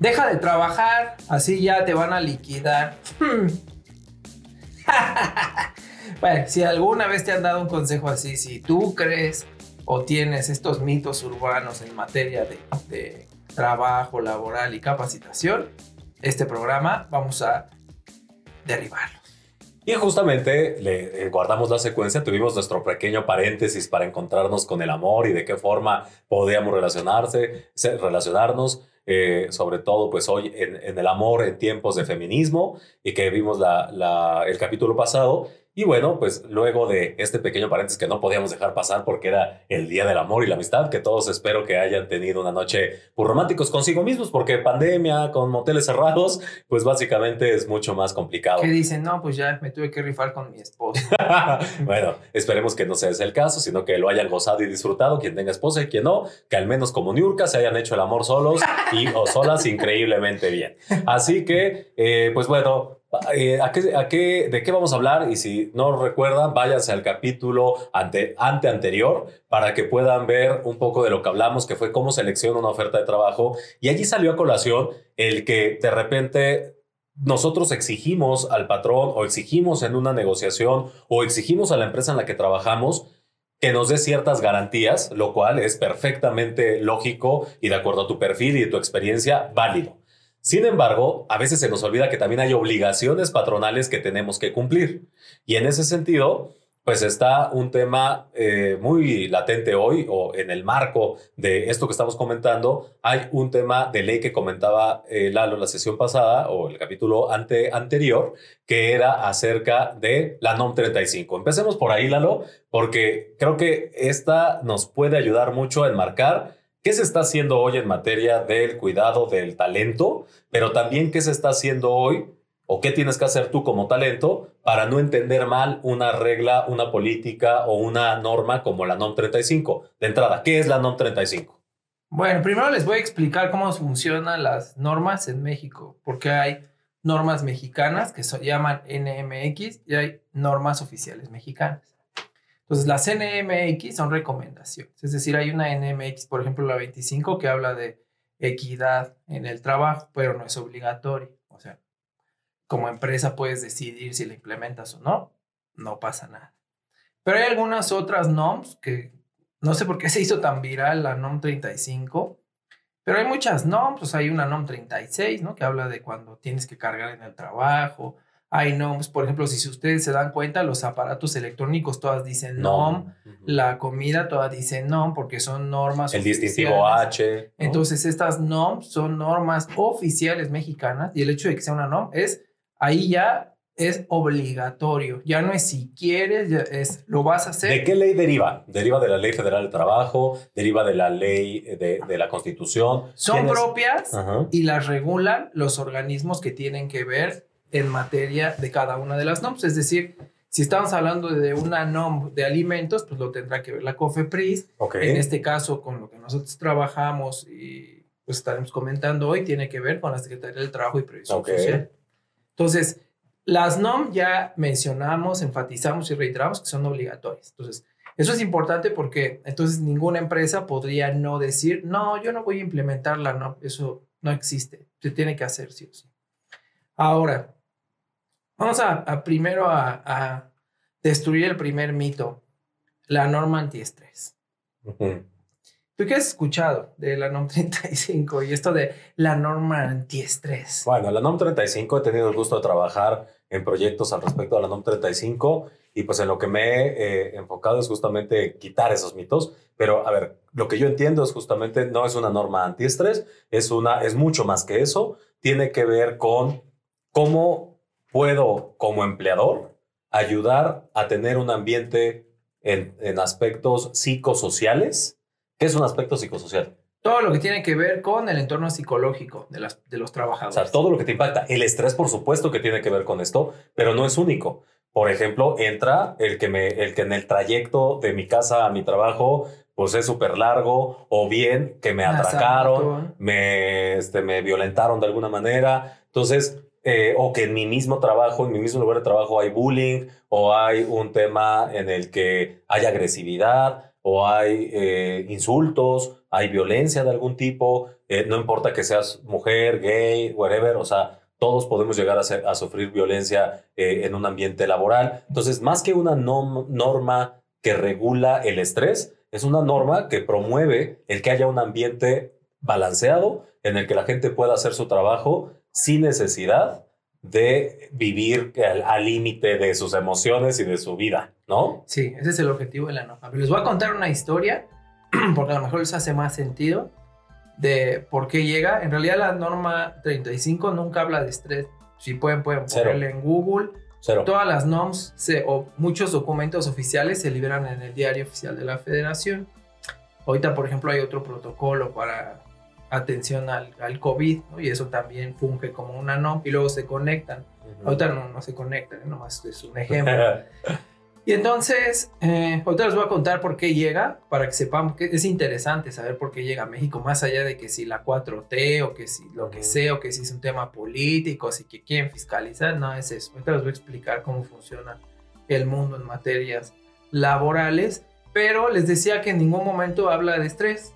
Deja de trabajar, así ya te van a liquidar. bueno, si alguna vez te han dado un consejo así, si tú crees o tienes estos mitos urbanos en materia de, trabajo laboral y capacitación, este programa vamos a derribarlo. Y justamente eh, guardamos la secuencia, tuvimos nuestro pequeño paréntesis para encontrarnos con el amor y de qué forma podíamos relacionarse, relacionarnos. Eh, sobre todo pues hoy en, el amor en tiempos de feminismo y que vimos la, el capítulo pasado y bueno, pues luego de este pequeño paréntesis que no podíamos dejar pasar porque era el Día del Amor y la Amistad, que todos espero que hayan tenido una noche pues, románticos consigo mismos, porque pandemia, con moteles cerrados, pues básicamente es mucho más complicado. Que dicen, no, pues ya me tuve que rifar con mi esposo. bueno, esperemos que no sea ese el caso, sino que lo hayan gozado y disfrutado, quien tenga esposa y quien no, que al menos como Niurka se hayan hecho el amor solos y o solas increíblemente bien. Así que, eh, pues bueno, eh, ¿a qué, a qué, ¿De qué vamos a hablar? Y si no recuerdan, váyanse al capítulo ante, ante anterior para que puedan ver un poco de lo que hablamos, que fue cómo selecciona una oferta de trabajo. Y allí salió a colación el que de repente nosotros exigimos al patrón o exigimos en una negociación o exigimos a la empresa en la que trabajamos que nos dé ciertas garantías, lo cual es perfectamente lógico y de acuerdo a tu perfil y tu experiencia válido. Sin embargo, a veces se nos olvida que también hay obligaciones patronales que tenemos que cumplir. Y en ese sentido, pues está un tema eh, muy latente hoy o en el marco de esto que estamos comentando, hay un tema de ley que comentaba eh, Lalo la sesión pasada o el capítulo ante, anterior, que era acerca de la NOM 35. Empecemos por ahí, Lalo, porque creo que esta nos puede ayudar mucho a enmarcar ¿Qué se está haciendo hoy en materia del cuidado del talento? Pero también qué se está haciendo hoy o qué tienes que hacer tú como talento para no entender mal una regla, una política o una norma como la NOM 35. De entrada, ¿qué es la NOM 35? Bueno, primero les voy a explicar cómo funcionan las normas en México, porque hay normas mexicanas que se llaman NMX y hay normas oficiales mexicanas. Entonces, las NMX son recomendaciones. Es decir, hay una NMX, por ejemplo, la 25, que habla de equidad en el trabajo, pero no es obligatorio. O sea, como empresa puedes decidir si la implementas o no, no pasa nada. Pero hay algunas otras NOMs que no sé por qué se hizo tan viral la NOM 35, pero hay muchas NOMs, hay una NOM 36, ¿no? Que habla de cuando tienes que cargar en el trabajo, hay NOMs, por ejemplo, si ustedes se dan cuenta, los aparatos electrónicos todas dicen NOM, la comida todas dicen NOM porque son normas. El distintivo H. Entonces, estas NOMs son normas oficiales mexicanas y el hecho de que sea una NOM es, ahí ya es obligatorio, ya no es si quieres, ya es lo vas a hacer. ¿De qué ley deriva? ¿Deriva de la Ley Federal del Trabajo? ¿Deriva de la ley de, de la Constitución? Son propias y las regulan los organismos que tienen que ver en materia de cada una de las NOMs. Es decir, si estamos hablando de una NOM de alimentos, pues lo tendrá que ver la COFEPRIS. En este caso, con lo que nosotros trabajamos y pues estaremos comentando hoy, tiene que ver con la Secretaría del Trabajo y Previsión Social. Entonces, las NOM ya mencionamos, enfatizamos y reiteramos que son obligatorias. Entonces, eso es importante porque entonces ninguna empresa podría no decir, no, yo no voy a implementar la NOM. Eso no existe. Se tiene que hacer sí o sí. Ahora, Vamos a, primero a, destruir el primer mito, la norma antiestrés. ¿Tú qué has escuchado de la NOM 35 y esto de la norma antiestrés? Bueno, la NOM 35 he tenido el gusto de trabajar en proyectos al respecto de la NOM 35 y pues en lo que me he eh, enfocado es justamente quitar esos mitos. Pero a ver, lo que yo entiendo es justamente no es una norma antiestrés, es, una, es mucho más que eso. Tiene que ver con cómo puedo como empleador ayudar a tener un ambiente en, aspectos psicosociales. ¿Qué es un aspecto psicosocial? Todo lo que tiene que ver con el entorno psicológico de, las, de los trabajadores. O sea, todo lo que te impacta. El estrés, por supuesto, que tiene que ver con esto, pero no es único. Por ejemplo, entra el que, me, el que en el trayecto de mi casa a mi trabajo pues es súper largo, o bien que me atracaron, me, este, me violentaron de alguna manera. Entonces, eh, o que en mi mismo trabajo, en mi mismo lugar de trabajo hay bullying o hay un tema en el que hay agresividad o hay eh, insultos, hay violencia de algún tipo, eh, no importa que seas mujer, gay, whatever, o sea, todos podemos llegar a, sufrir violencia en un ambiente laboral. Entonces, más que una norma que regula el estrés, es una norma que promueve el que haya un ambiente balanceado en el que la gente pueda hacer su trabajo sin necesidad de vivir al límite de sus emociones y de su vida, ¿no? Sí, ese es el objetivo de la norma. Les voy a contar una historia, porque a lo mejor les hace más sentido, de por qué llega. En realidad la norma 35 nunca habla de estrés. Si pueden, pueden ponerle en Google. Todas las NOMS o muchos documentos oficiales se liberan en el diario oficial de la federación. Ahorita, por ejemplo, hay otro protocolo para atención al, al COVID, y eso también funge como una NOM, y luego se conectan. Ahorita no, no se conectan, nomás es un ejemplo. y entonces, eh, ahorita les voy a contar por qué llega, para que sepamos que es interesante saber por qué llega a México, más allá de que si la 4T o que si lo que sea, o que si es un tema político, si que quieren fiscalizar, no es eso. Ahorita les voy a explicar cómo funciona el mundo en materias laborales, pero les decía que en ningún momento habla de estrés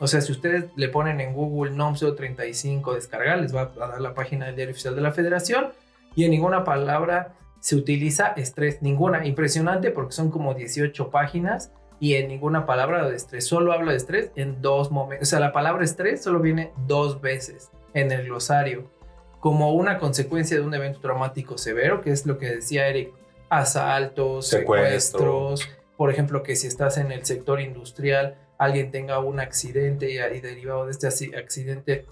o sea, si ustedes le ponen en Google NOM 035 descargar, les va a dar la página del diario oficial de la federación y en ninguna palabra se utiliza estrés, ninguna. Impresionante porque son como 18 páginas y en ninguna palabra de estrés. Solo habla de estrés en dos momentos. O sea, la palabra estrés solo viene dos veces en el glosario como una consecuencia de un evento traumático severo, que es lo que decía Eric, asaltos, secuestros, por ejemplo, que si estás en el sector industrial, alguien tenga un accidente y, derivado de este accidente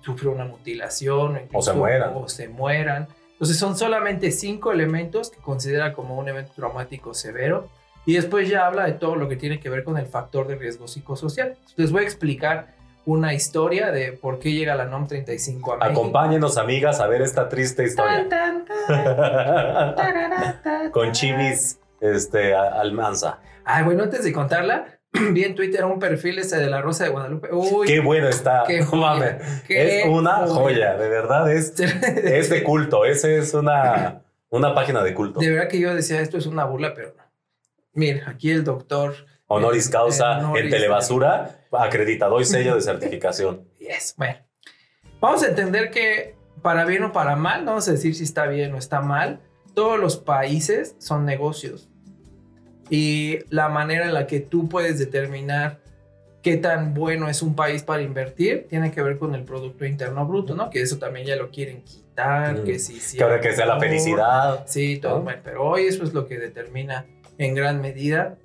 sufre una mutilación o se mueran. O se mueran. Entonces son solamente cinco elementos que considera como un evento traumático severo y después ya habla de todo lo que tiene que ver con el factor de riesgo psicosocial. Les voy a explicar una historia de por qué llega la NOM 35 a México. Acompáñenos, amigas, a ver esta triste historia. Con Chivis este, Almanza. Ay, bueno, antes de contarla, vi en Twitter un perfil ese de la Rosa de Guadalupe. Uy, qué bueno está. Qué es una joya. de verdad. Es, es de culto. Ese es una, una página de culto. De verdad que yo decía, esto es una burla, pero no. Mira, aquí el doctor. Honoris causa en Telebasura, acreditado y sello de certificación. Yes, bueno. Vamos a entender que para bien o para mal, no vamos a decir si está bien o está mal, todos los países son negocios y la manera en la que tú puedes determinar qué tan bueno es un país para invertir tiene que ver con el Producto Interno Bruto, ¿no? Que eso también ya lo quieren quitar, mm. que sí, sí. Que ahora que sea la felicidad. Sí, todo, bueno, pero hoy eso es lo que determina en gran medida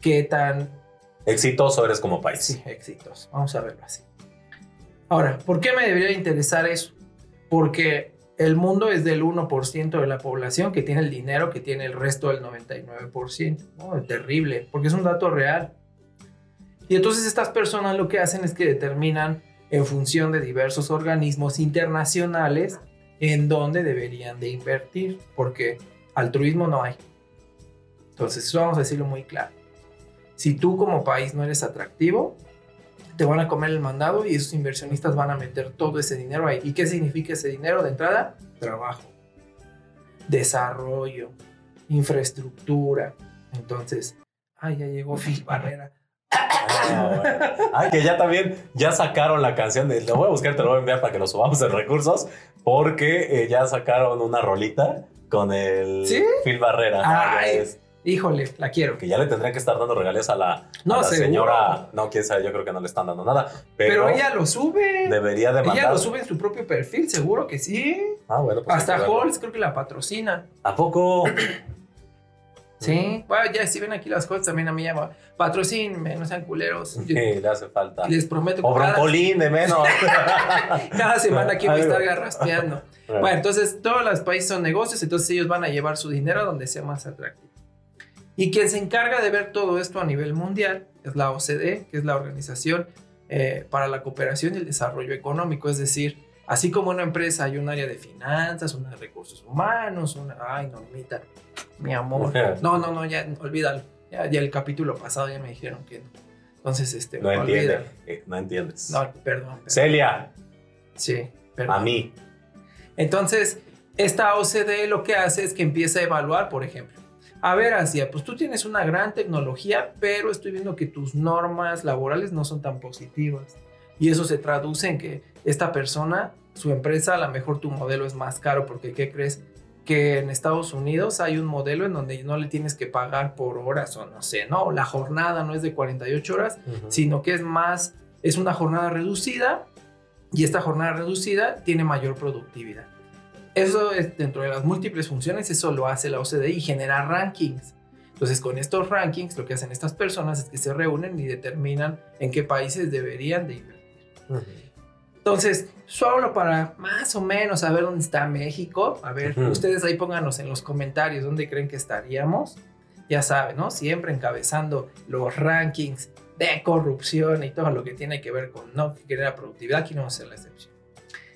qué tan... Exitoso eres como país. Sí, exitoso. Vamos a verlo así. Ahora, ¿por qué me debería interesar eso? Porque el mundo es del 1% de la población que tiene el dinero que tiene el resto del 99%. ¿no? Es terrible, porque es un dato real. Y entonces estas personas lo que hacen es que determinan en función de diversos organismos internacionales en dónde deberían de invertir, porque altruismo no hay. Entonces, vamos a decirlo muy claro. Si tú como país no eres atractivo, te van a comer el mandado y esos inversionistas van a meter todo ese dinero ahí. ¿Y qué significa ese dinero de entrada? Trabajo, desarrollo, infraestructura. Entonces, ay, ya llegó Phil Barrera. Ah, ay, que ya también, ya sacaron la canción de, lo voy a buscar, te lo voy a enviar para que lo subamos en recursos, porque eh, ya sacaron una rolita con el ¿Sí? Phil Barrera. Ay, Híjole, la quiero. Que ya le tendrían que estar dando regalías a la, no, señora. No, quién sabe, yo creo que no le están dando nada. Pero, ella lo sube. Debería de Ella lo sube en su propio perfil, seguro que sí. Ah, bueno, pues Hasta Halls creo que la patrocina. ¿A poco? Sí, bueno, ya si ven aquí las cosas también a mí llama. Patrocínme, no sean culeros. Sí, le hace falta. Les prometo que. O broncolín de menos. cada semana aquí voy a estar garraspeando. Bueno, entonces todos los países son negocios, entonces ellos van a llevar su dinero a donde sea más atractivo. Y quien se encarga de ver todo esto a nivel mundial es la OCDE, que es la Organización eh, para la Cooperación y el Desarrollo Económico. Es decir, así como una empresa hay un área de finanzas, una de recursos humanos, una... Ay, Normita, mi amor. No, no, no, ya olvídalo. Ya, ya el capítulo pasado ya me dijeron que no. Entonces, este... No entiendes. Eh, no entiendes. No, perdón, Celia. Sí, perdón. A mí. Entonces, esta OCDE lo que hace es que empieza a evaluar, por ejemplo, a ver, Asia, pues tú tienes una gran tecnología, pero estoy viendo que tus normas laborales no son tan positivas. Y eso se traduce en que esta persona, su empresa, a lo mejor tu modelo es más caro porque, ¿qué crees? Que en Estados Unidos hay un modelo en donde no le tienes que pagar por horas o no sé, ¿no? La jornada no es de 48 horas, sino que es más, es una jornada reducida y esta jornada reducida tiene mayor productividad. Eso es dentro de las múltiples funciones, eso lo hace la OCDE y genera rankings. Entonces, con estos rankings, lo que hacen estas personas es que se reúnen y determinan en qué países deberían de invertir. Entonces, solo para más o menos saber dónde está México, a ver, ustedes ahí pónganos en los comentarios dónde creen que estaríamos. Ya saben, ¿no? Siempre encabezando los rankings de corrupción y todo lo que tiene que ver con no que la productividad, aquí no va a ser la excepción.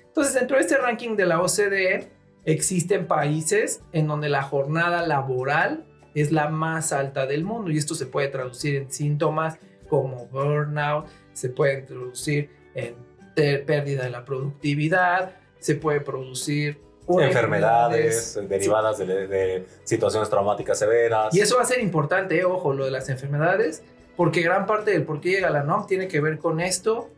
Entonces, dentro de este ranking de la OCDE, existen países en donde la jornada laboral es la más alta del mundo y esto se puede traducir en síntomas como burnout, se puede traducir en pérdida de la productividad, se puede producir enfermedades derivadas de, situaciones traumáticas severas. Y eso va a ser importante, eh, ojo, lo de las enfermedades, porque gran parte del por qué llega la NOM tiene que ver con esto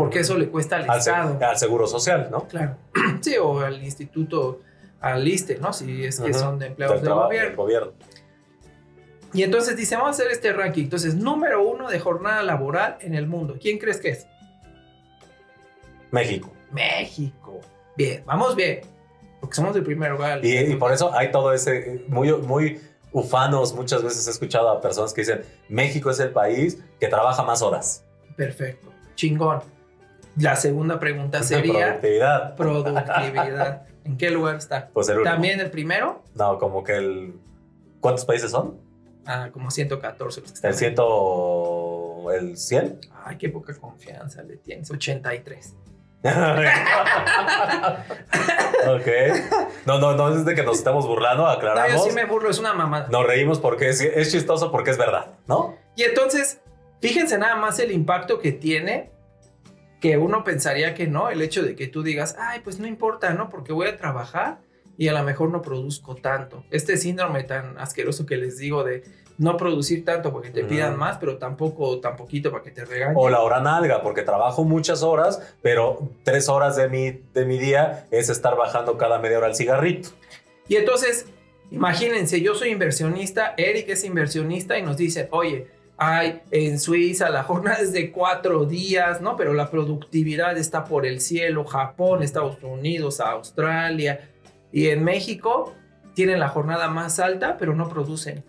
porque eso le cuesta al, Estado. al Seguro Social, ¿no? Claro. Sí, o al Instituto, al ISTE, ¿no? Si es que son de empleados del, gobierno. gobierno. Y entonces dice, vamos a hacer este ranking. Entonces, número uno de jornada laboral en el mundo. ¿Quién crees que es? México. México. Bien, vamos bien. Porque somos el primer lugar. Y, y, por eso hay todo ese, muy, muy ufanos, muchas veces he escuchado a personas que dicen, México es el país que trabaja más horas. Perfecto. Chingón. La segunda pregunta sería... Productividad. Productividad. ¿En qué lugar está? Pues el ¿También el primero? No, como que el... ¿Cuántos países son? Ah, como 114. ¿El ciento... el 100? Ay, qué poca confianza le tienes. 83. ok. No, no, no es de que nos estemos burlando, aclaramos. No, yo sí me burlo, es una mamada. Nos reímos porque es, es chistoso porque es verdad, ¿no? Y entonces, fíjense nada más el impacto que tiene que uno pensaría que no, el hecho de que tú digas, ay, pues no importa, ¿no? Porque voy a trabajar y a lo mejor no produzco tanto. Este síndrome tan asqueroso que les digo de no producir tanto porque te pidan más, pero tampoco tan poquito para que te regañen. O la hora nalga, porque trabajo muchas horas, pero tres horas de mi, de mi día es estar bajando cada media hora el cigarrito. Y entonces, imagínense, yo soy inversionista, Eric es inversionista y nos dice, oye, hay en Suiza la jornada es de cuatro días, ¿no? Pero la productividad está por el cielo, Japón, Estados Unidos, Australia y en México tienen la jornada más alta, pero no producen.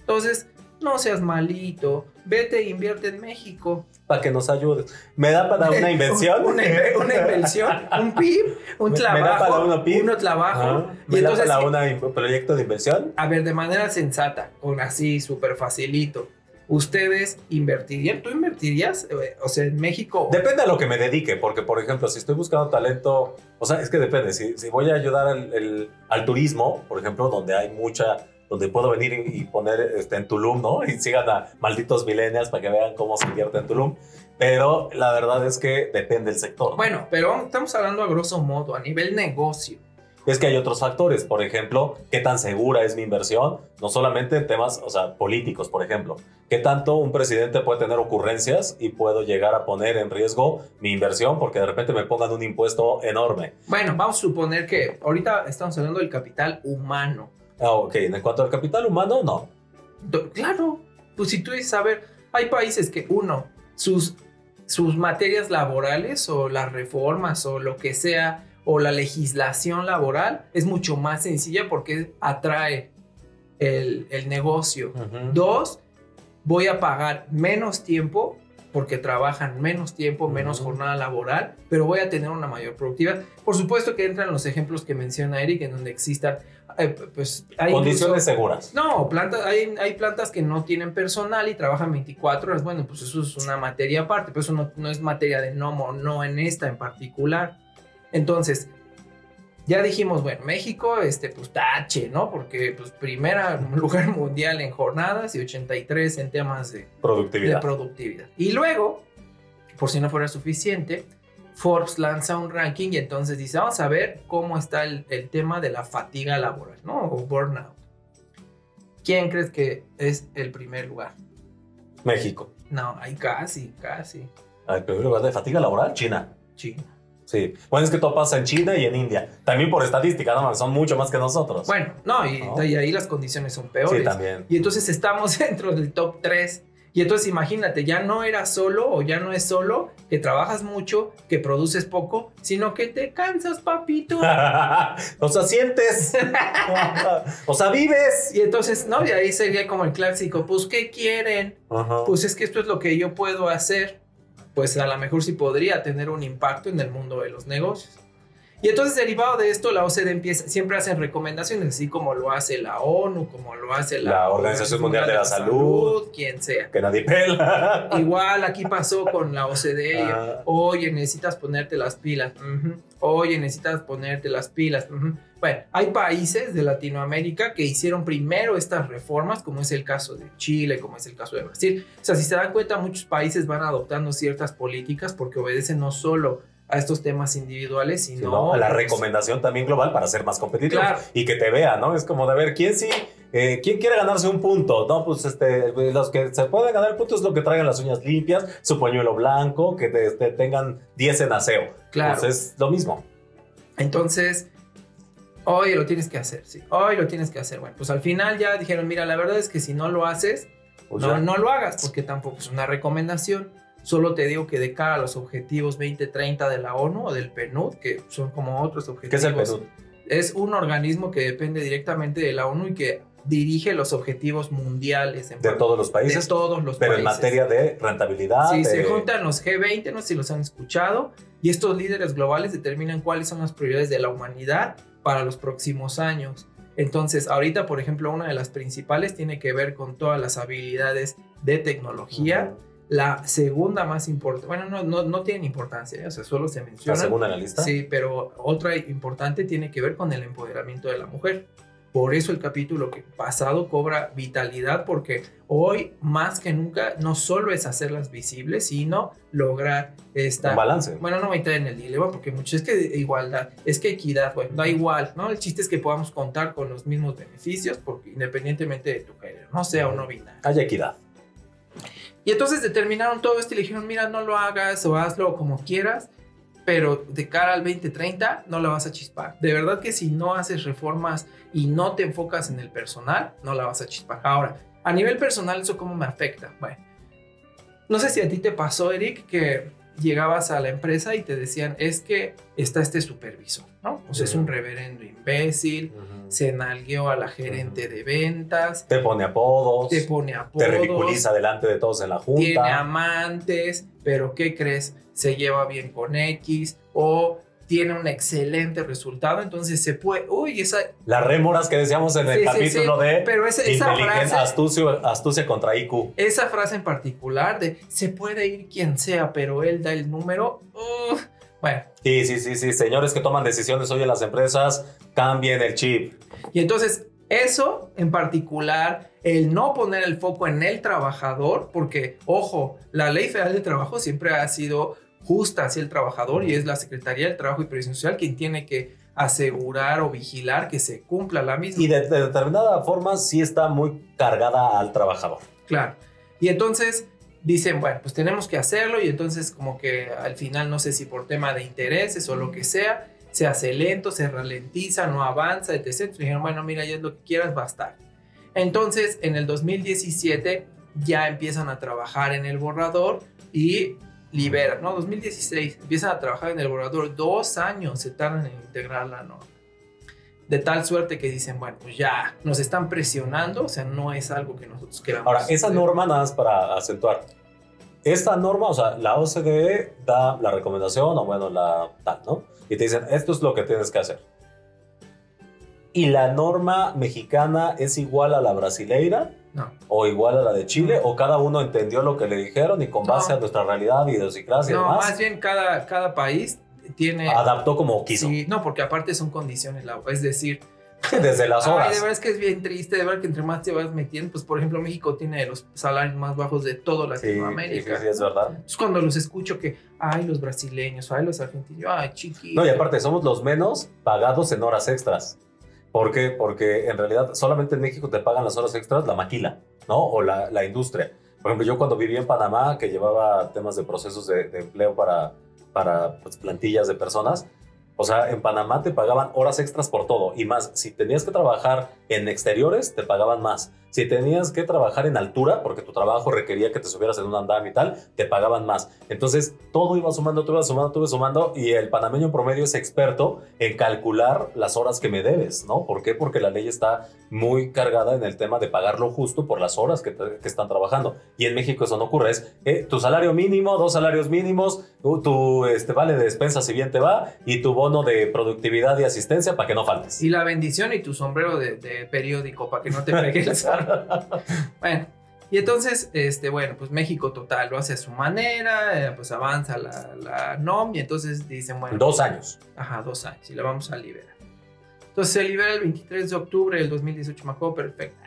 Entonces, no seas malito, vete e invierte en México. Para que nos ayudes. ¿Me da para una inversión? una, inversión, un PIB, un trabajo. ¿Me da para una PIB? Un trabajo. ¿Me da para un proyecto de inversión? A ver, de manera sensata, con así, súper facilito. ¿Ustedes invertirían? ¿Tú invertirías? Eh, o sea, en México. Depende a lo que me dedique, porque, por ejemplo, si estoy buscando talento, o sea, es que depende. Si, si voy a ayudar al, al turismo, por ejemplo, donde hay mucha donde puedo venir y poner este, en Tulum, ¿no? Y sigan a malditos millennials para que vean cómo se invierte en Tulum. Pero la verdad es que depende del sector. Bueno, pero estamos hablando a grosso modo, a nivel negocio. Es que hay otros factores, por ejemplo, qué tan segura es mi inversión, no solamente en temas, o sea, políticos, por ejemplo, qué tanto un presidente puede tener ocurrencias y puedo llegar a poner en riesgo mi inversión porque de repente me pongan un impuesto enorme. Bueno, vamos a suponer que ahorita estamos hablando del capital humano. Ah, ok, en cuanto al capital humano, no. Claro, pues si tú dices, a ver, hay países que uno, sus, sus materias laborales o las reformas o lo que sea, o la legislación laboral es mucho más sencilla porque atrae el, negocio. Dos, voy a pagar menos tiempo porque trabajan menos tiempo, menos jornada laboral, pero voy a tener una mayor productividad. Por supuesto que entran los ejemplos que menciona Eric, en donde existan eh, pues, hay condiciones seguras. No, plantas, hay, hay, plantas que no tienen personal y trabajan 24 horas. Bueno, pues eso es una materia aparte, pero eso no, no es materia de no, no en esta en particular. Entonces, ya dijimos, bueno, México, este, pues tache, ¿no? Porque, pues, primera lugar mundial en jornadas y 83 en temas de productividad. De productividad. Y luego, por si no fuera suficiente, Forbes lanza un ranking y entonces dice, vamos a ver cómo está el, tema de la fatiga laboral, ¿no? O burnout. ¿quién crees que es el primer lugar? México. No, ahí casi, casi. ¿El primer lugar de fatiga laboral? China. China. Sí. Bueno, es que todo pasa en China y en India. También por estadística, no, son mucho más que nosotros. Bueno, no, y, y ahí las condiciones son peores. Sí, también. Y entonces estamos dentro del top 3 y entonces imagínate, ya no era solo o ya no es solo que trabajas mucho, que produces poco, sino que te cansas, papito. o sea, sientes. o sea, vives. Y entonces, ¿no? Y ahí sería como el clásico, pues, ¿qué quieren? Pues es que esto es lo que yo puedo hacer. Pues a lo mejor sí podría tener un impacto en el mundo de los negocios. Y entonces, derivado de esto, la OCDE empieza, siempre hacen recomendaciones, así como lo hace la ONU, como lo hace la, Organización Mundial, de la, Salud, quien sea. Que nadie pela. Igual aquí pasó con la OCDE. Ah. Oye, necesitas ponerte las pilas. Oye, necesitas ponerte las pilas. Bueno, hay países de Latinoamérica que hicieron primero estas reformas, como es el caso de Chile, como es el caso de Brasil. O sea, si se dan cuenta, muchos países van adoptando ciertas políticas porque obedecen no solo a estos temas individuales, sino a la recomendación también global para ser más competitivos y que te vea, ¿no? Es como de ver quién sí, eh, quién quiere ganarse un punto, ¿no? Pues este, los que se pueden ganar el punto es lo que traigan las uñas limpias, su pañuelo blanco, que te, tengan 10 en aseo. Claro. Pues es lo mismo. Entonces, hoy lo tienes que hacer, sí, hoy lo tienes que hacer. Bueno, pues al final ya dijeron, mira, la verdad es que si no lo haces, pues no, no lo hagas, porque tampoco es una recomendación. Solo te digo que de cara a los objetivos 2030 de la ONU o del PNUD, que son como otros objetivos. ¿Qué es el PNUD? Es un organismo que depende directamente de la ONU y que dirige los objetivos mundiales. de todos los países. De todos los pero países. en materia de rentabilidad. Sí, se juntan los G20, no sé si los han escuchado, y estos líderes globales determinan cuáles son las prioridades de la humanidad para los próximos años. Entonces, ahorita, por ejemplo, una de las principales tiene que ver con todas las habilidades de tecnología. La segunda más importante, bueno, no, no, no tienen importancia, ¿eh? o sea, solo se menciona. ¿La segunda en la lista? Sí, pero otra importante tiene que ver con el empoderamiento de la mujer. Por eso el capítulo que pasado cobra vitalidad, porque hoy más que nunca no solo es hacerlas visibles, sino lograr esta... Un balance. Bueno, no voy a entrar en el dilema, porque mucho es que igualdad, es que equidad, bueno, da igual, ¿no? El chiste es que podamos contar con los mismos beneficios, porque independientemente de tu género, no sea o no binario. Hay equidad. Y entonces determinaron todo esto y le dijeron, mira, no lo hagas o hazlo como quieras, pero de cara al 2030 no la vas a chispar. De verdad que si no haces reformas y no te enfocas en el personal, no la vas a chispar. Ahora, a nivel personal, ¿eso cómo me afecta? Bueno, no sé si a ti te pasó, Eric, que llegabas a la empresa y te decían, es que está este supervisor, ¿no? O sea, es un reverendo imbécil, se nalgueó a la gerente de ventas. Te pone apodos. Te pone apodos. Te ridiculiza delante de todos en la junta. Tiene amantes, pero ¿qué crees? Se lleva bien con X o tiene un excelente resultado, entonces se puede, uy, esa... Las rémoras que decíamos en el capítulo de pero esa, frase, astucia, contra IQ. Esa frase en particular de se puede ir quien sea, pero él da el número, bueno. Sí, sí, sí, sí, señores que toman decisiones hoy en las empresas, cambien el chip. Y entonces, eso en particular, el no poner el foco en el trabajador, porque, ojo, la ley federal de trabajo siempre ha sido justa hacia el trabajador y es la Secretaría del Trabajo y Previsión Social quien tiene que asegurar o vigilar que se cumpla la misma. Y de, determinada forma sí está muy cargada al trabajador. Claro. Y entonces dicen, bueno, pues tenemos que hacerlo y entonces como que al final no sé si por tema de intereses o lo que sea, se hace lento, se ralentiza, no avanza, etc. Entonces dijeron, bueno, mira, ya es lo que quieras, va a estar. Entonces, en el 2017 ya empiezan a trabajar en el borrador y libera, no, 2016, empiezan a trabajar en el borrador, dos años se tardan en integrar la norma. De tal suerte que dicen, bueno, pues ya nos están presionando, o sea, no es algo que nosotros queramos. Ahora, esa norma, nada más para acentuar, esta norma, o sea, la OCDE da la recomendación, o bueno, la tal, ¿no? Y te dicen, esto es lo que tienes que hacer. ¿Y la norma mexicana es igual a la brasileira? No. O igual a la de Chile, o cada uno entendió lo que le dijeron y con base a nuestra realidad, idiosincrasia no, y demás. más bien cada, cada país tiene... Adaptó como quiso. Sí, no, porque aparte son condiciones, es decir... Desde las horas. Ay, de verdad es que es bien triste, de verdad que entre más te vas metiendo, pues por ejemplo México tiene los salarios más bajos de toda Latinoamérica. Sí, sí, es verdad. Es cuando los escucho que, ay, los brasileños, ay, los argentinos, ay, chiquitos. No, y aparte somos los menos pagados en horas extras. ¿Por qué? Porque en realidad solamente en México te pagan las horas extras la maquila, ¿no? O la, la industria. Por ejemplo, yo cuando vivía en Panamá, que llevaba temas de procesos de, de empleo para, para pues, plantillas de personas, o sea, en Panamá te pagaban horas extras por todo y más. Si tenías que trabajar en exteriores, te pagaban más. Si tenías que trabajar en altura, porque tu trabajo requería que te subieras en un andam y tal, te pagaban más. Entonces, todo iba sumando, todo iba sumando, todo iba sumando y el panameño promedio es experto en calcular las horas que me debes, ¿no? ¿Por qué? Porque la ley está muy cargada en el tema de pagar lo justo por las horas que, que están trabajando. Y en México eso no ocurre. Es eh, tu salario mínimo, dos salarios mínimos, tu, este, vale de despensa si bien te va y tu bono de productividad y asistencia para que no faltes. Y la bendición y tu sombrero de, de periódico para que no te pegue el sol. bueno, y entonces, este, bueno, pues México total lo hace a su manera, eh, pues avanza la, la, NOM y entonces dicen, bueno. Dos años. Ajá, dos años y la vamos a liberar. Entonces se libera el 23 de octubre del 2018, me acuerdo perfecto.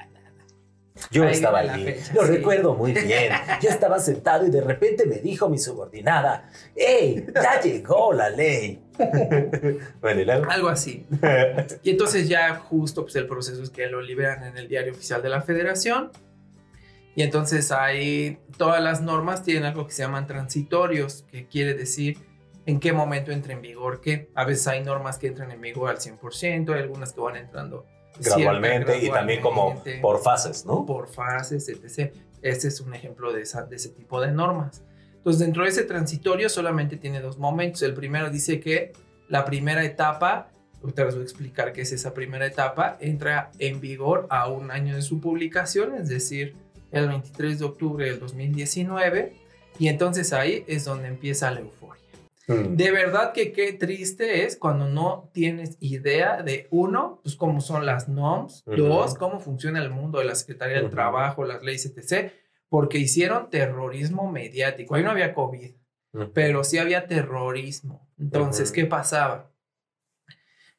Yo ahí estaba allí, lo sí. recuerdo muy bien. Yo estaba sentado y de repente me dijo mi subordinada, ¡Ey, ya llegó la ley! bueno, Algo así. Y entonces ya justo pues, el proceso es que lo liberan en el diario oficial de la federación. Y entonces ahí todas las normas tienen algo que se llaman transitorios, que quiere decir en qué momento entra en vigor qué. A veces hay normas que entran en vigor al 100%, hay algunas que van entrando gradualmente, gradualmente y también como por fases, ¿no? Por fases, etc. Este es un ejemplo de, esa, de ese tipo de normas. Entonces, dentro de ese transitorio solamente tiene dos momentos. El primero dice que la primera etapa, ahorita les voy a explicar qué es esa primera etapa, entra en vigor a un año de su publicación, es decir, el 23 de octubre del 2019, y entonces ahí es donde empieza la euforia. Mm. De verdad que qué triste es cuando no tienes idea de uno, pues cómo son las NOMS, uh -huh. dos, cómo funciona el mundo de la Secretaría uh -huh. del Trabajo, las leyes, etc., porque hicieron terrorismo mediático. Ahí no había COVID, uh -huh. pero sí había terrorismo. Entonces, ¿qué pasaba?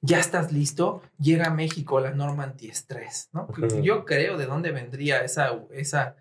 Ya estás listo, llega a México la norma antiestrés, ¿no? Yo creo de dónde vendría esa, esa,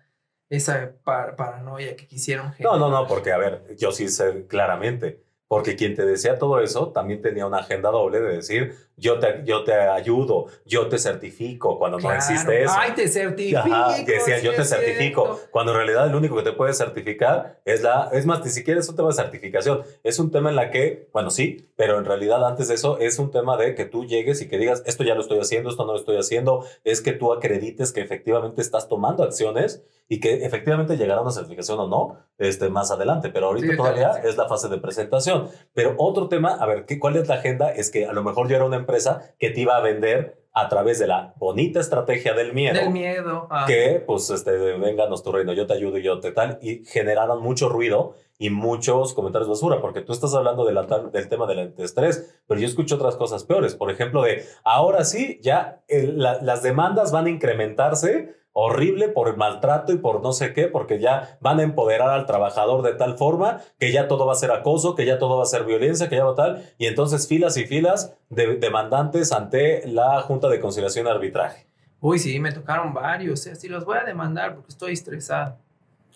esa par paranoia que quisieron generar. No, no, no, porque a ver, yo sí sé claramente, porque quien te decía todo eso también tenía una agenda doble de decir, yo te, yo te ayudo, yo te certifico, cuando claro. no existe eso. Ay, te certifico. Ajá, que decían, yo te certifico. Cierto. Cuando en realidad el único que te puede certificar es la, es más, ni siquiera es un tema de certificación, es un tema en la que, bueno, sí, pero en realidad antes de eso es un tema de que tú llegues y que digas, esto ya lo estoy haciendo, esto no lo estoy haciendo, es que tú acredites que efectivamente estás tomando acciones y que efectivamente llegará una certificación o no este, más adelante, pero ahorita sí, todavía claro. es la fase de presentación. Pero otro tema, a ver, ¿qué, ¿cuál es la agenda? Es que a lo mejor yo era una empresa que te iba a vender a través de la bonita estrategia del miedo. Del miedo. Ah. Que, pues, este, vénganos tu reino, yo te ayudo y yo te tal. Y generaron mucho ruido y muchos comentarios basura, porque tú estás hablando de la, del tema del estrés, pero yo escucho otras cosas peores. Por ejemplo, de ahora sí, ya el, la, las demandas van a incrementarse horrible por el maltrato y por no sé qué, porque ya van a empoderar al trabajador de tal forma que ya todo va a ser acoso, que ya todo va a ser violencia, que ya va tal, y entonces filas y filas de demandantes ante la Junta de Conciliación y Arbitraje. Uy, sí, me tocaron varios, ¿eh? sí, los voy a demandar porque estoy estresado.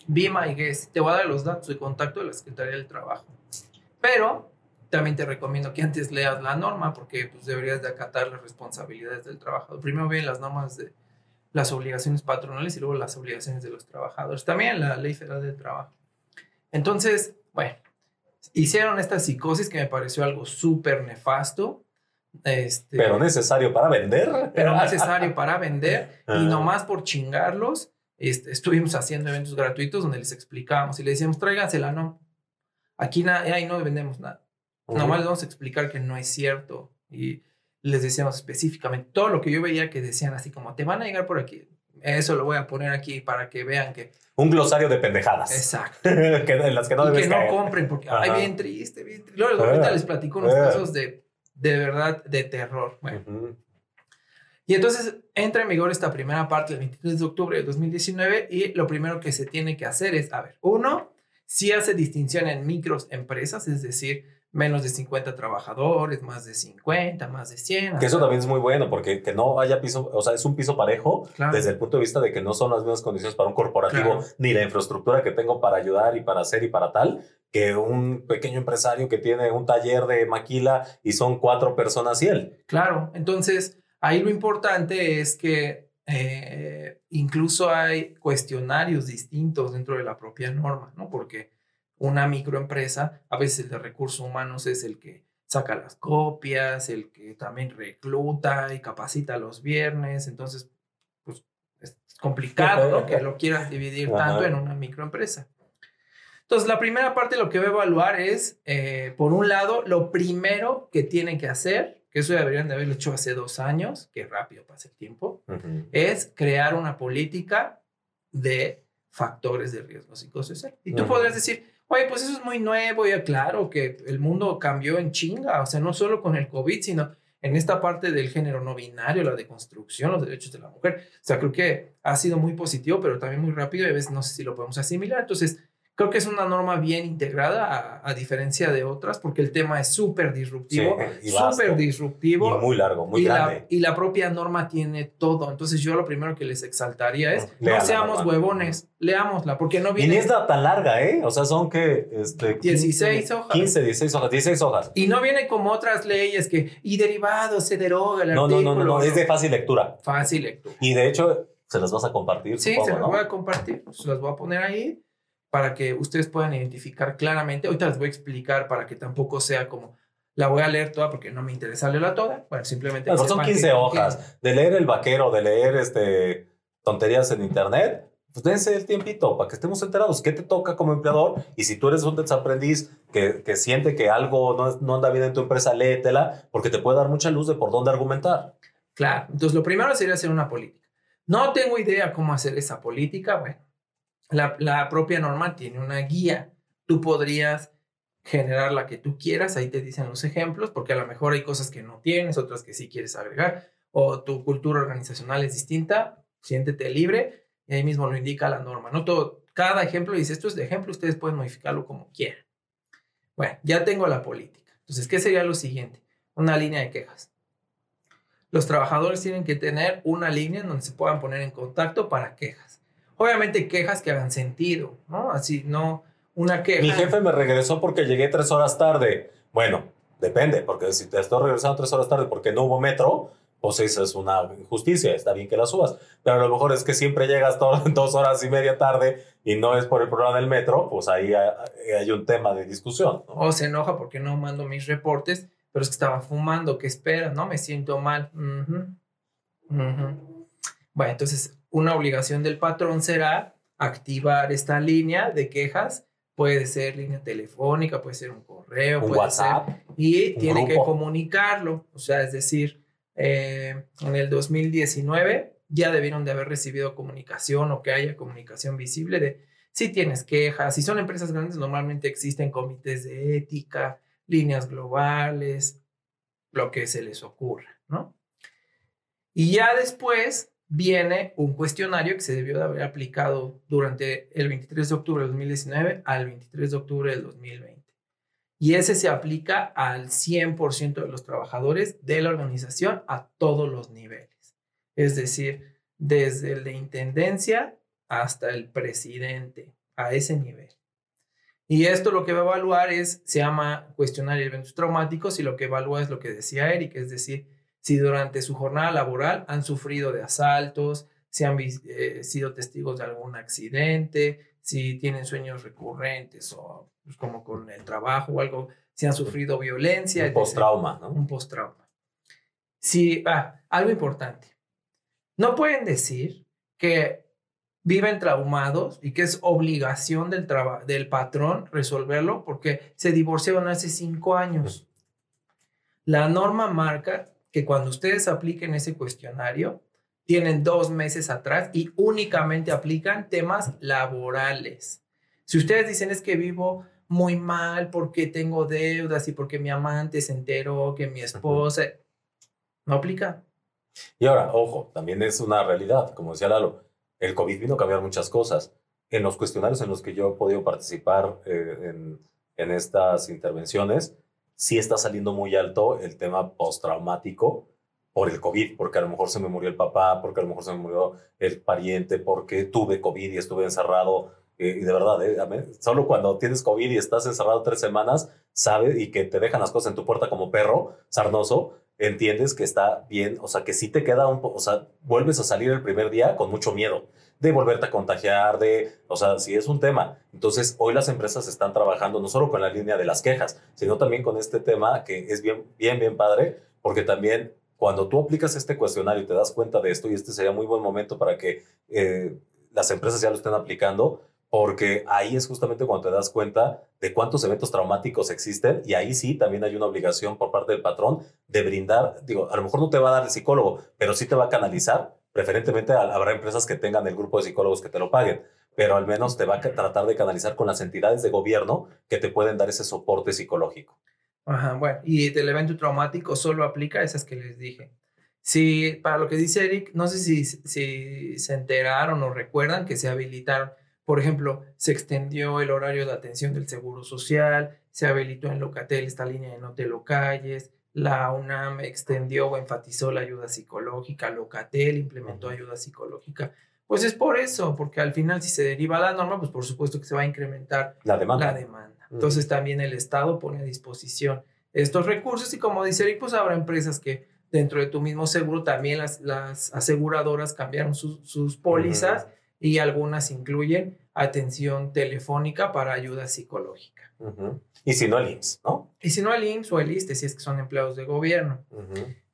Be my guest, te voy a dar los datos de contacto de la Secretaría del Trabajo. Pero también te recomiendo que antes leas la norma porque pues, deberías de acatar las responsabilidades del trabajador. Primero ven las normas de las obligaciones patronales y luego las obligaciones de los trabajadores. También la ley federal del trabajo. Entonces, bueno, hicieron esta psicosis que me pareció algo súper nefasto. Este, pero necesario para vender. Pero necesario para vender. y nomás por chingarlos, este, estuvimos haciendo eventos gratuitos donde les explicábamos y les decíamos, tráigansela, no. Aquí ahí no vendemos nada. Uh -huh. Nomás les vamos a explicar que no es cierto. Y les decíamos específicamente todo lo que yo veía que decían así como te van a llegar por aquí. Eso lo voy a poner aquí para que vean que... Un glosario de pendejadas. Exacto. que, en las que no y que no caer. compren porque, Ajá. ay, bien triste, bien triste. Luego, ahorita uh, les platico unos uh. casos de, de verdad, de terror. Bueno. Uh -huh. Y entonces entra en vigor esta primera parte el 23 de octubre de 2019 y lo primero que se tiene que hacer es, a ver, uno, si hace distinción en micros empresas, es decir, menos de 50 trabajadores, más de 50, más de 100. Que eso también es muy bueno, porque que no haya piso, o sea, es un piso parejo claro. desde el punto de vista de que no son las mismas condiciones para un corporativo, claro. ni la infraestructura que tengo para ayudar y para hacer y para tal, que un pequeño empresario que tiene un taller de maquila y son cuatro personas y él. Claro, entonces Ahí lo importante es que eh, incluso hay cuestionarios distintos dentro de la propia norma, ¿no? Porque una microempresa, a veces el de recursos humanos es el que saca las copias, el que también recluta y capacita los viernes, entonces, pues es complicado, ¿no? Que lo quieras dividir tanto en una microempresa. Entonces, la primera parte lo que voy a evaluar es, eh, por un lado, lo primero que tienen que hacer, que eso deberían de haberlo hecho hace dos años, que rápido pasa el tiempo, es crear una política de factores de riesgo psicosocial. Y tú podrías decir, oye, pues eso es muy nuevo, ya claro que el mundo cambió en chinga, o sea, no solo con el COVID, sino en esta parte del género no binario, la deconstrucción, los derechos de la mujer. O sea, creo que ha sido muy positivo, pero también muy rápido y a veces no sé si lo podemos asimilar. Entonces, Creo que es una norma bien integrada, a, diferencia de otras, porque el tema es súper disruptivo, súper disruptivo. Y muy largo, muy y grande. La, y la propia norma tiene todo. Entonces, yo lo primero que les exaltaría es: no seamos huevones, leámosla, porque no viene. Y ni es tan larga, ¿eh? O sea, son que. Este, 16 hojas. 15, 16 hojas, 16 hojas. Y no viene como otras leyes que. Y derivados se deroga el no, artículo. No, no, no, no, es de fácil lectura. Fácil lectura. Y de hecho, se las vas a compartir. Sí, se las voy a compartir. Se las voy a poner ahí para que ustedes puedan identificar claramente. Ahorita les voy a explicar para que tampoco sea como la voy a leer toda porque no me interesa leerla toda. Bueno, simplemente. son 15 hojas. De leer El Vaquero, de leer este, tonterías en Internet, pues dense el tiempito para que estemos enterados. ¿Qué te toca como empleador? Y si tú eres un desaprendiz que, que siente que algo no, no anda bien en tu empresa, léetela porque te puede dar mucha luz de por dónde argumentar. Claro. Entonces, lo primero sería hacer una política. No tengo idea cómo hacer esa política. Bueno, la, propia norma tiene una guía. Tú podrías generar la que tú quieras, ahí te dicen los ejemplos, porque a lo mejor hay cosas que no tienes, otras que sí quieres agregar, o tu cultura organizacional es distinta, siéntete libre, y ahí mismo lo indica la norma. No todo, cada ejemplo dice, esto es de ejemplo, ustedes pueden modificarlo como quieran. Bueno, ya tengo la política. Entonces, ¿qué sería lo siguiente? Una línea de quejas. Los trabajadores tienen que tener una línea en donde se puedan poner en contacto para quejas. Obviamente quejas que hagan sentido, ¿no? Así, no una queja. Mi jefe me regresó porque llegué tres horas tarde. Bueno, depende, porque si te estoy regresando tres horas tarde porque no hubo metro, pues eso es una injusticia, está bien que la subas. Pero a lo mejor es que siempre llegas dos horas y media tarde y no es por el problema del metro, pues ahí hay, un tema de discusión. O se enoja porque no mando mis reportes, pero es que estaba fumando, ¿qué espera? No, me siento mal. Bueno, entonces una obligación del patrón será activar esta línea de quejas. Puede ser línea telefónica, puede ser un correo, un puede WhatsApp, y tiene que comunicarlo. O sea, es decir, eh, en el 2019 ya debieron de haber recibido comunicación o que haya comunicación visible de si tienes quejas. Si son empresas grandes, normalmente existen comités de ética, líneas globales, lo que se les ocurra, ¿no? Y ya después viene un cuestionario que se debió de haber aplicado durante el 23 de octubre del 2019 al 23 de octubre del 2020. Y ese se aplica al 100% de los trabajadores de la organización a todos los niveles. Es decir, desde de intendencia hasta el presidente, a ese nivel. Y esto lo que va a evaluar es, se llama cuestionario de eventos traumáticos y lo que evalúa es lo que decía Eric, es decir, si durante su jornada laboral han sufrido de asaltos, si han eh, sido testigos de algún accidente, si tienen sueños recurrentes o pues, como con el trabajo o algo, si han sufrido violencia. Un post-trauma, ¿no? Un post-trauma. Si, ah, algo importante. No pueden decir que viven traumados y que es obligación del, del patrón resolverlo porque se divorciaron hace cinco años. La norma marca que cuando ustedes apliquen ese cuestionario, tienen dos meses atrás y únicamente aplican temas laborales. Si ustedes dicen es que vivo muy mal porque tengo deudas y porque mi amante se enteró que mi esposa, no aplica. Y ahora, ojo, también es una realidad, como decía Lalo, el COVID vino a cambiar muchas cosas. En los cuestionarios en los que yo he podido participar eh, en, en estas intervenciones, sí está saliendo muy alto el tema postraumático por el COVID, porque a lo mejor se me murió el papá, porque a lo mejor se me murió el pariente, porque tuve COVID y estuve encerrado. Eh, y de verdad, eh, solo cuando tienes COVID y estás encerrado tres semanas, sabes, y que te dejan las cosas en tu puerta como perro sarnoso, entiendes que está bien, o sea, que sí te queda un poco, o sea, vuelves a salir el primer día con mucho miedo de volverte a contagiar, de, o sea, sí es un tema. Entonces, hoy las empresas están trabajando no solo con la línea de las quejas, sino también con este tema que es bien, bien, bien padre, porque también cuando tú aplicas este cuestionario y te das cuenta de esto, y este sería muy buen momento para que eh, las empresas ya lo estén aplicando, porque ahí es justamente cuando te das cuenta de cuántos eventos traumáticos existen y ahí sí también hay una obligación por parte del patrón de brindar, digo, a lo mejor no te va a dar el psicólogo, pero sí te va a canalizar, preferentemente habrá empresas que tengan el grupo de psicólogos que te lo paguen, pero al menos te va a tratar de canalizar con las entidades de gobierno que te pueden dar ese soporte psicológico. Ajá, bueno, y del evento traumático solo aplica a esas que les dije. Sí, para lo que dice Eric, no sé si, si se enteraron o recuerdan que se habilitaron por ejemplo, se extendió el horario de atención del Seguro Social, se habilitó en Locatel esta línea de no te lo calles, la UNAM extendió o enfatizó la ayuda psicológica, Locatel implementó ayuda psicológica. Pues es por eso, porque al final si se deriva la norma, pues por supuesto que se va a incrementar la demanda. La demanda. Entonces también el Estado pone a disposición estos recursos y como dice Eric, pues habrá empresas que dentro de tu mismo seguro también las, las aseguradoras cambiaron sus pólizas y algunas incluyen atención telefónica para ayuda psicológica. Y si no el IMSS, ¿no? Y si no el IMSS o el ISTE, si es que son empleados de gobierno.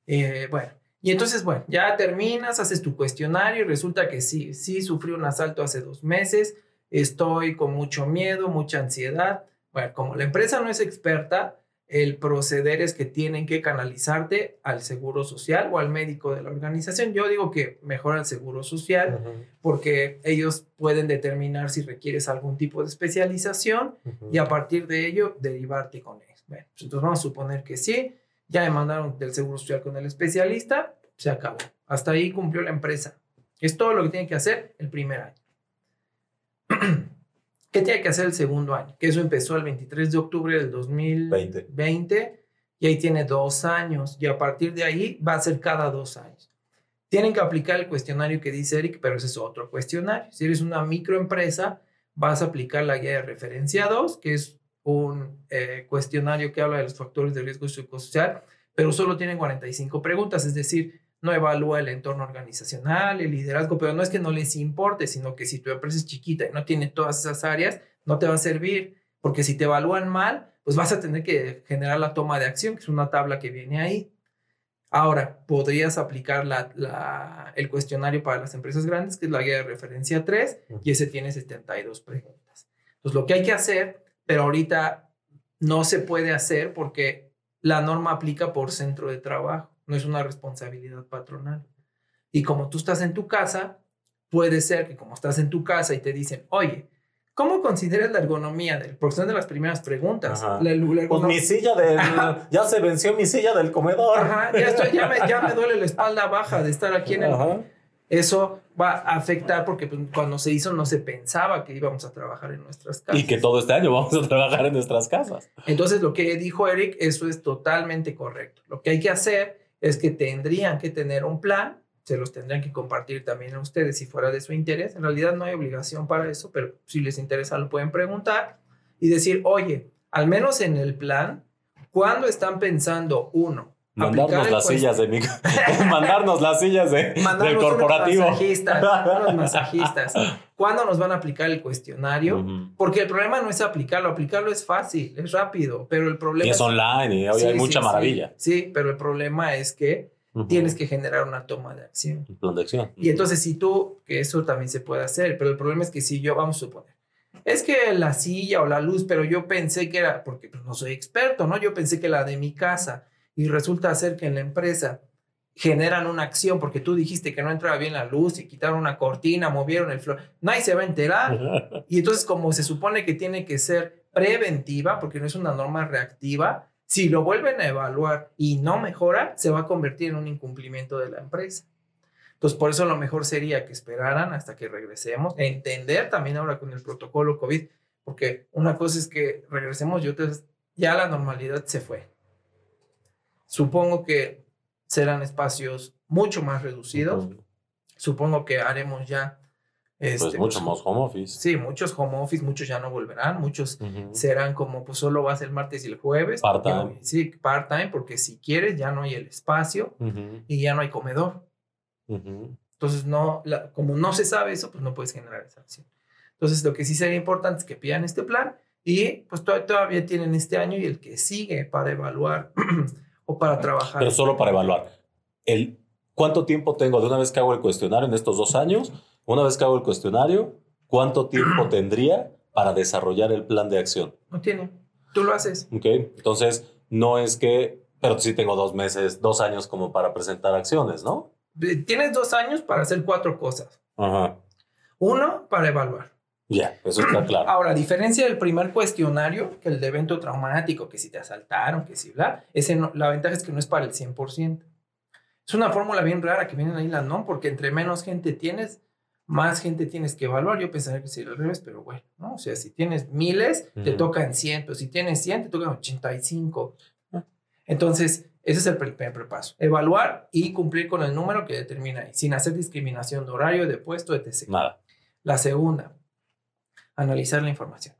Eh, bueno, y entonces, bueno, ya terminas, haces tu cuestionario y resulta que sí, sí sufrí un asalto hace dos meses, estoy con mucho miedo, mucha ansiedad. Bueno, como la empresa no es experta, el proceder es que tienen que canalizarte al seguro social o al médico de la organización. Yo digo que mejor al seguro social porque ellos pueden determinar si requieres algún tipo de especialización y a partir de ello derivarte con ellos. Bueno, pues entonces vamos a suponer que sí, ya me mandaron del seguro social con el especialista, se acabó. Hasta ahí cumplió la empresa. Es todo lo que tiene que hacer el primer año. ¿Qué tiene que hacer el segundo año? Que eso empezó el 23 de octubre del 2020 y ahí tiene dos años y a partir de ahí va a ser cada dos años. Tienen que aplicar el cuestionario que dice Eric, pero ese es otro cuestionario. Si eres una microempresa, vas a aplicar la guía de referencia 2, que es un eh, cuestionario que habla de los factores de riesgo psicosocial, pero solo tiene 45 preguntas, es decir, no evalúa el entorno organizacional, el liderazgo, pero no es que no les importe, sino que si tu empresa es chiquita y no tiene todas esas áreas, no te va a servir, porque si te evalúan mal, pues vas a tener que generar la toma de acción, que es una tabla que viene ahí. Ahora, podrías aplicar la, el cuestionario para las empresas grandes, que es la guía de referencia 3, y ese tiene 72 preguntas. Entonces, lo que hay que hacer, pero ahorita no se puede hacer porque la norma aplica por centro de trabajo no es una responsabilidad patronal. Y como tú estás en tu casa, puede ser que como estás en tu casa y te dicen, oye, ¿cómo consideras la ergonomía del? Porque son de las primeras preguntas. pues mi silla del... Ya se venció mi silla del comedor. Ajá, ya, estoy, ya, me, ya me duele la espalda baja de estar aquí en el... Eso va a afectar porque pues, cuando se hizo no se pensaba que íbamos a trabajar en nuestras casas. Y que todo este año vamos a trabajar en nuestras casas. Entonces, lo que dijo Eric, eso es totalmente correcto. Lo que hay que hacer es que tendrían que tener un plan, se los tendrían que compartir también a ustedes si fuera de su interés. En realidad no hay obligación para eso, pero si les interesa lo pueden preguntar y decir, oye, al menos en el plan, ¿cuándo están pensando uno? Mandarnos las sillas de mi... mandarnos las sillas de, del corporativo. Unos masajistas, unos masajistas. ¿Cuándo nos van a aplicar el cuestionario? Porque el problema no es aplicarlo, aplicarlo es fácil, es rápido, pero el problema... Y es, online y hoy hay mucha maravilla. Sí, pero el problema es que tienes que generar una toma de acción. Un plan de acción. Y entonces si tú, que eso también se puede hacer, pero el problema es que si yo, vamos a suponer, es que la silla o la luz, pero yo pensé que era, porque pues, no soy experto, ¿no? Yo pensé que la de mi casa y resulta ser que en la empresa generan una acción porque tú dijiste que no entraba bien la luz y quitaron una cortina, movieron el flor, nadie se va a enterar. Y entonces como se supone que tiene que ser preventiva, porque no es una norma reactiva, si lo vuelven a evaluar y no mejora, se va a convertir en un incumplimiento de la empresa. Entonces, por eso lo mejor sería que esperaran hasta que regresemos, entender también ahora con el protocolo COVID, porque una cosa es que regresemos y otra ya la normalidad se fue. Supongo que serán espacios mucho más reducidos. Supongo que haremos ya pues este, mucho pues, más home office. Sí, muchos home office, muchos ya no volverán, muchos serán como, pues solo vas el martes y el jueves. Part-time. Sí, part-time, porque si quieres ya no hay el espacio y ya no hay comedor. Entonces, no, como no se sabe eso, pues no puedes generar esa acción. Entonces, lo que sí sería importante es que pidan este plan y pues todavía tienen este año y el que sigue para evaluar o para trabajar. Pero solo para evaluar. El, ¿Cuánto tiempo tengo de una vez que hago el cuestionario en estos dos años? Una vez que hago el cuestionario, ¿cuánto tiempo tendría para desarrollar el plan de acción? No tiene. Tú lo haces. Ok. Entonces, no es que, pero sí tengo dos meses, dos años como para presentar acciones, ¿no? Tienes dos años para hacer cuatro cosas. Ajá. Uno, para evaluar. Ya, eso está claro. Ahora, a diferencia del primer cuestionario, que el de evento traumático, que si te asaltaron, que si bla, ese la ventaja es que no es para el 100%. Es una fórmula bien rara que vienen ahí las no, porque entre menos gente tienes, más gente tienes que evaluar. Yo pensaría que sería al revés, pero bueno, ¿no? O sea, si tienes miles, te tocan 100, pero si tienes 100, te tocan 85. Entonces, ese es el primer paso. Evaluar y cumplir con el número que determina ahí, sin hacer discriminación de horario, de puesto, etc. Nada. La segunda, analizar la información.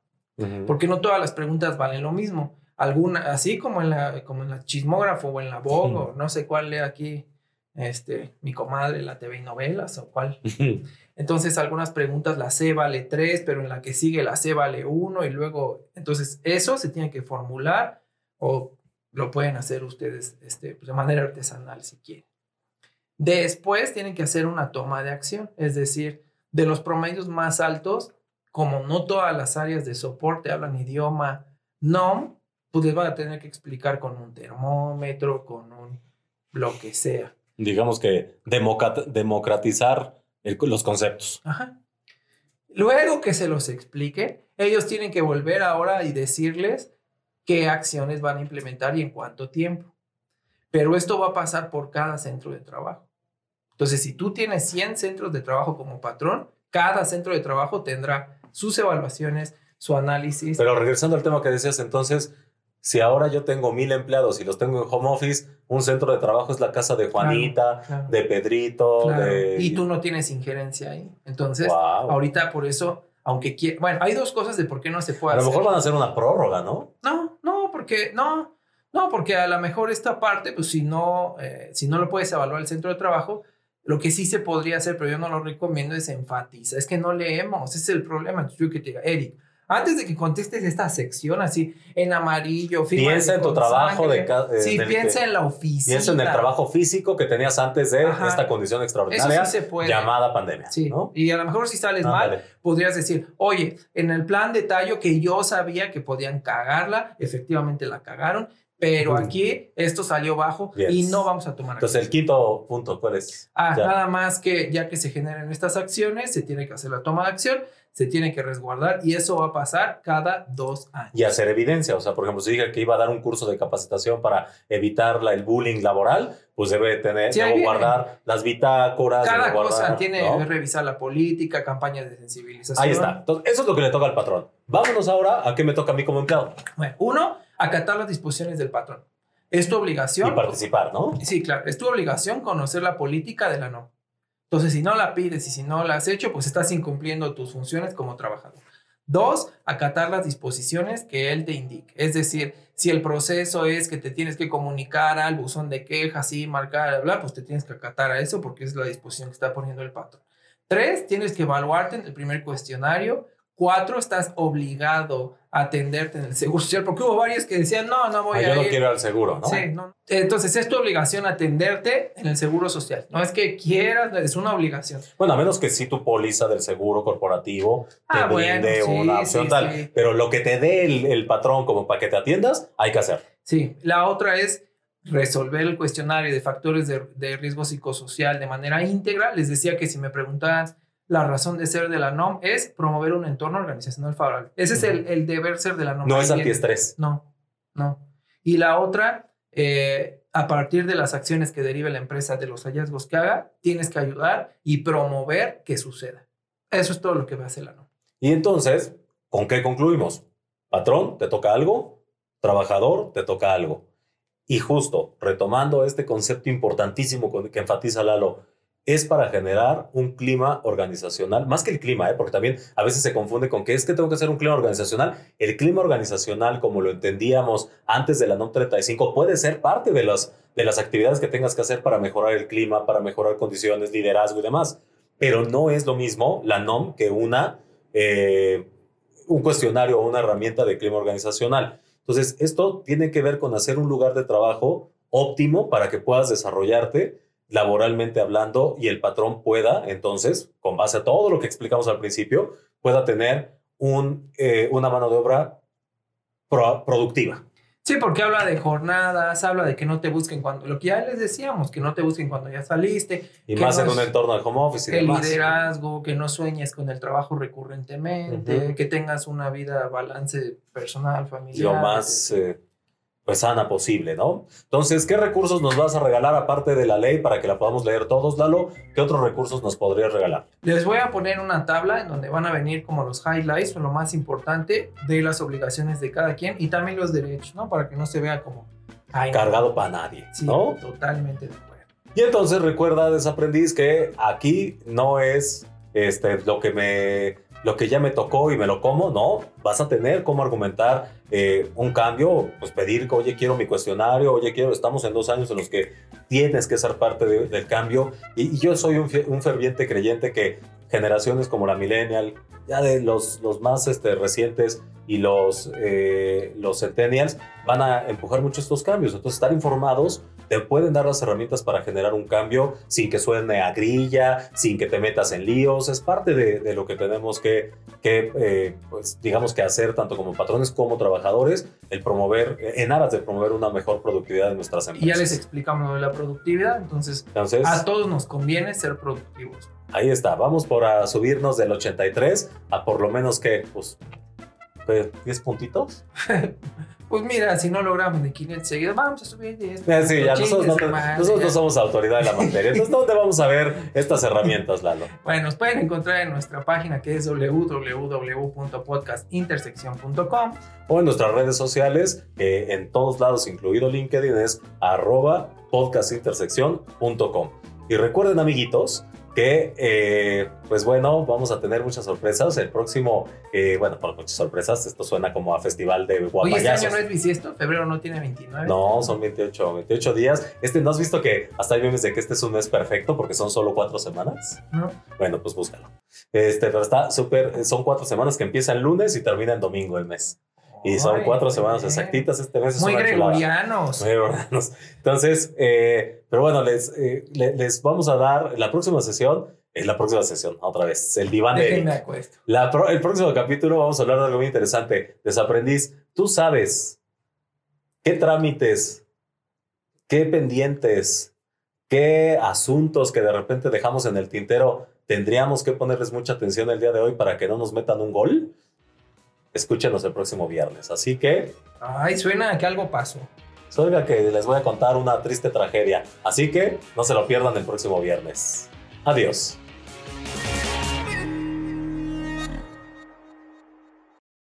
Porque no todas las preguntas valen lo mismo. Alguna, así como en la, como en la chismógrafo o en la Vogue, o no sé cuál lee aquí este, mi comadre, la TV y novelas o cuál. Entonces, algunas preguntas la C vale 3, pero en la que sigue la C vale 1 y luego, entonces eso se tiene que formular o lo pueden hacer ustedes este, pues, de manera artesanal si quieren. Después tienen que hacer una toma de acción, es decir, de los promedios más altos, como no todas las áreas de soporte hablan idioma NOM, pues les van a tener que explicar con un termómetro, con un lo que sea. Digamos que democratizar los conceptos. Ajá. Luego que se los explique, ellos tienen que volver ahora y decirles qué acciones van a implementar y en cuánto tiempo. Pero esto va a pasar por cada centro de trabajo. Entonces, si tú tienes 100 centros de trabajo como patrón, cada centro de trabajo tendrá sus evaluaciones, su análisis. Pero regresando al tema que decías entonces, si ahora yo tengo mil empleados y los tengo en home office, un centro de trabajo es la casa de Juanita, de Pedrito. Y tú no tienes injerencia ahí. Entonces, ahorita por eso, aunque quiera... Bueno, hay dos cosas de por qué no se puede A lo mejor van a hacer una prórroga, ¿no? No, no, porque no. No, porque a lo mejor esta parte, pues si no, eh, si no lo puedes evaluar el centro de trabajo, lo que sí se podría hacer, pero yo no lo recomiendo, es enfatizar. Es que no leemos, ese es el problema. Entonces yo que te diga, Eric, antes de que contestes esta sección así en amarillo, piensa en tu trabajo de eh, Sí, piensa en la oficina. Piensa en el trabajo físico que tenías antes de esta condición extraordinaria llamada pandemia. Sí. Y a lo mejor si sales mal, podrías decir, oye, en el plan de tallo que yo sabía que podían cagarla, efectivamente la cagaron, pero aquí esto salió bajo y no vamos a tomar Entonces, el quinto punto, ¿cuál es? Ah, nada más que ya que se generan estas acciones, se tiene que hacer la toma de acción, se tiene que resguardar y eso va a pasar cada dos años. Y hacer evidencia, o sea, por ejemplo, si dije que iba a dar un curso de capacitación para evitar la, el bullying laboral, pues debe tener, sí, guardar las bitácoras. Cada cosa tiene que revisar la política, campañas de sensibilización. Ahí está. Entonces, eso es lo que le toca al patrón. Vámonos ahora a qué me toca a mí como empleado. Bueno, uno, acatar las disposiciones del patrón. Es tu obligación. Y participar, ¿no? Sí, claro. Es tu obligación conocer la política de la no. Entonces, si no la pides y si no la has hecho, pues estás incumpliendo tus funciones como trabajador. Dos, acatar las disposiciones que él te indique. Es decir, si el proceso es que te tienes que comunicar al buzón de quejas y marcar, bla, pues te tienes que acatar a eso porque es la disposición que está poniendo el patrón. Tres, tienes que evaluarte en el primer cuestionario Cuatro, estás obligado atenderte en el seguro social, porque hubo varios que decían, no, no voy ah, a. Yo no quiero ir al seguro, ¿no? Sí, no. Entonces es tu obligación atenderte en el seguro social. No es que quieras, es una obligación. Bueno, a menos que sí tu póliza del seguro corporativo te ah, brinde una opción tal. Pero lo que te dé el, el patrón como para que te atiendas, hay que hacer. Sí, la otra es resolver el cuestionario de factores de, de riesgo psicosocial de manera íntegra. Les decía que si me preguntaban la razón de ser de la NOM es promover un entorno organizacional favorable. Ese es el, el, deber ser de la NOM. No es antiestrés. No, no. Y la otra, eh, a partir de las acciones que derive la empresa de los hallazgos que haga, tienes que ayudar y promover que suceda. Eso es todo lo que va a hacer la NOM. Y entonces, ¿con qué concluimos? Patrón, te toca algo. Trabajador, te toca algo. Y justo, retomando este concepto importantísimo que enfatiza Lalo, es para generar un clima organizacional, más que el clima, ¿eh? porque también a veces se confunde con que es que tengo que hacer un clima organizacional. El clima organizacional, como lo entendíamos antes de la NOM 35, puede ser parte de las, de las actividades que tengas que hacer para mejorar el clima, para mejorar condiciones, liderazgo y demás. Pero no es lo mismo la NOM que una, eh, un cuestionario o una herramienta de clima organizacional. Entonces, esto tiene que ver con hacer un lugar de trabajo óptimo para que puedas desarrollarte laboralmente hablando y el patrón pueda, entonces, con base a todo lo que explicamos al principio, pueda tener un, eh, una mano de obra productiva. Sí, porque habla de jornadas, habla de que no te busquen cuando, lo que ya les decíamos, que no te busquen cuando ya saliste. Y más en un entorno de home office y El liderazgo, que no sueñes con el trabajo recurrentemente, que tengas una vida balance personal, familiar. Lo más pues sana posible, ¿no? Entonces, ¿qué recursos nos vas a regalar aparte de la ley para que la podamos leer todos, Lalo? ¿Qué otros recursos nos podrías regalar? Les voy a poner una tabla en donde van a venir como los highlights o lo más importante de las obligaciones de cada quien y también los derechos, ¿no? Para que no se vea como cargado para nadie, ¿no? Totalmente de acuerdo. Y entonces recuerda, desaprendiz, que aquí no es este, lo que me lo que ya me tocó y me lo como, no, vas a tener cómo argumentar eh, un cambio, pues pedir, oye, quiero mi cuestionario, oye, quiero, estamos en dos años en los que tienes que ser parte del cambio. Y, yo soy un, un, ferviente creyente que generaciones como la millennial, ya de los, los más este, recientes y los, eh, los centennials, van a empujar mucho estos cambios. Entonces, estar informados te pueden dar las herramientas para generar un cambio sin que suene a grilla, sin que te metas en líos. Es parte de, de lo que tenemos que, que eh, pues, digamos que hacer tanto como patrones como trabajadores, el promover, en aras de promover una mejor productividad de nuestras empresas. Y ya les explicamos de la productividad, entonces, entonces a todos nos conviene ser productivos. Ahí está, vamos por a subirnos del 83 a por lo menos que, pues, 10 puntitos. Pues mira, si no logramos de 500 seguidos, vamos a subir 10. Eh, sí, ya nosotros, no, somos autoridad de la materia. Entonces, ¿dónde vamos a ver estas herramientas, Lalo? Bueno, nos pueden encontrar en nuestra página que es www.podcastintersección.com o en nuestras redes sociales, en todos lados, incluido LinkedIn, es arroba podcastintersección.com. Y recuerden, amiguitos, que eh, pues bueno, vamos a tener muchas sorpresas. El próximo, eh, bueno, por muchas sorpresas, esto suena como a festival de guapayazos. Oye, este año no es bisiesto, febrero no tiene 29. No, son 28, 28 días. Este, ¿no has visto que hasta hay memes de que este es un mes perfecto porque son solo cuatro semanas? No. Bueno, pues búscalo. Este, pero está súper, son cuatro semanas que empiezan lunes y terminan domingo el mes. Y son cuatro semanas exactitas este mes. Muy gregorianos. Muy gregorianos. Entonces, eh, pero bueno, les, eh, les vamos a dar la próxima sesión. Es la próxima sesión, otra vez, el diván de La, el próximo capítulo vamos a hablar de algo muy interesante. Desaprendiz, tú sabes qué trámites, qué pendientes, qué asuntos que de repente dejamos en el tintero tendríamos que ponerles mucha atención el día de hoy para que no nos metan un gol escúchenos el próximo viernes. Así que... Ay, suena que algo pasó. Suena que les voy a contar una triste tragedia. Así que no se lo pierdan el próximo viernes. Adiós.